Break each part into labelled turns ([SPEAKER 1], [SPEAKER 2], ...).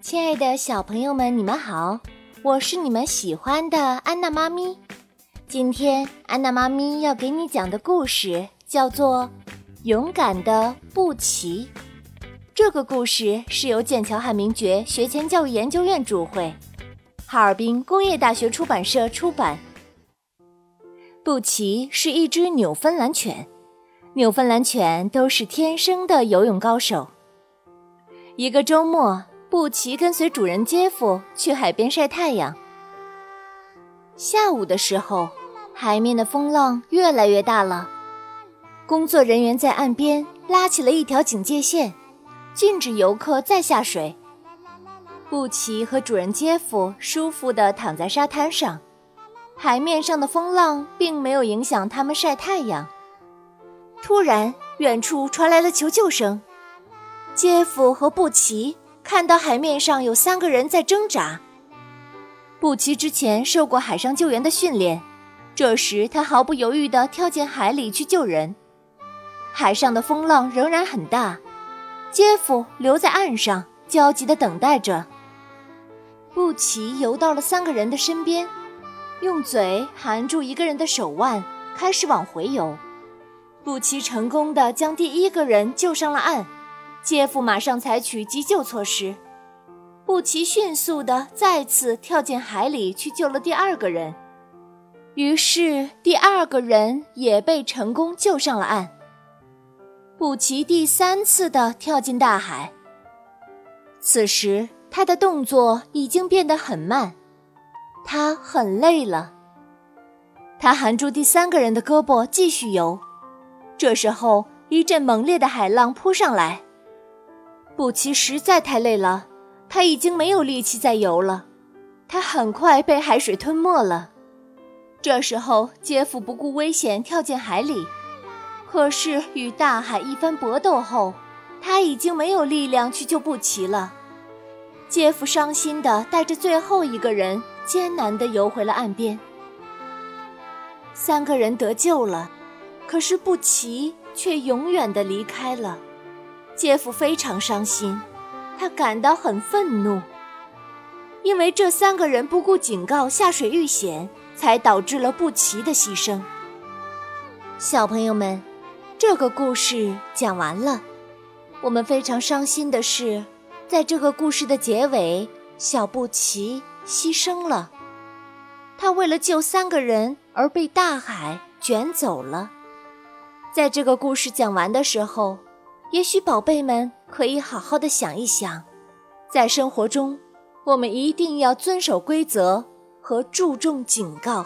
[SPEAKER 1] 亲爱的小朋友们，你们好，我是你们喜欢的安娜妈咪。今天安娜妈咪要给你讲的故事叫做《勇敢的布奇》。这个故事是由剑桥汉明爵学前教育研究院主会，哈尔滨工业大学出版社出版。布奇是一只纽芬兰犬，纽芬兰犬都是天生的游泳高手。一个周末。布奇跟随主人杰夫去海边晒太阳。下午的时候，海面的风浪越来越大了。工作人员在岸边拉起了一条警戒线，禁止游客再下水。布奇和主人杰夫舒服地躺在沙滩上，海面上的风浪并没有影响他们晒太阳。突然，远处传来了求救声。杰夫和布奇。看到海面上有三个人在挣扎。布奇之前受过海上救援的训练，这时他毫不犹豫地跳进海里去救人。海上的风浪仍然很大，杰夫留在岸上焦急地等待着。布奇游到了三个人的身边，用嘴含住一个人的手腕，开始往回游。布奇成功地将第一个人救上了岸。杰夫马上采取急救措施，布奇迅速地再次跳进海里去救了第二个人，于是第二个人也被成功救上了岸。布奇第三次地跳进大海，此时他的动作已经变得很慢，他很累了。他含住第三个人的胳膊继续游，这时候一阵猛烈的海浪扑上来。布奇实在太累了，他已经没有力气再游了，他很快被海水吞没了。这时候，杰夫不顾危险跳进海里，可是与大海一番搏斗后，他已经没有力量去救布奇了。杰夫伤心地带着最后一个人艰难地游回了岸边。三个人得救了，可是布奇却永远地离开了。杰夫非常伤心，他感到很愤怒，因为这三个人不顾警告下水遇险，才导致了布奇的牺牲。小朋友们，这个故事讲完了。我们非常伤心的是，在这个故事的结尾，小布奇牺牲了。他为了救三个人而被大海卷走了。在这个故事讲完的时候。也许宝贝们可以好好的想一想，在生活中，我们一定要遵守规则和注重警告。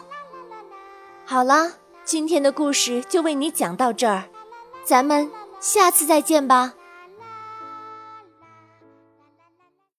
[SPEAKER 1] 好了，今天的故事就为你讲到这儿，咱们下次再见吧。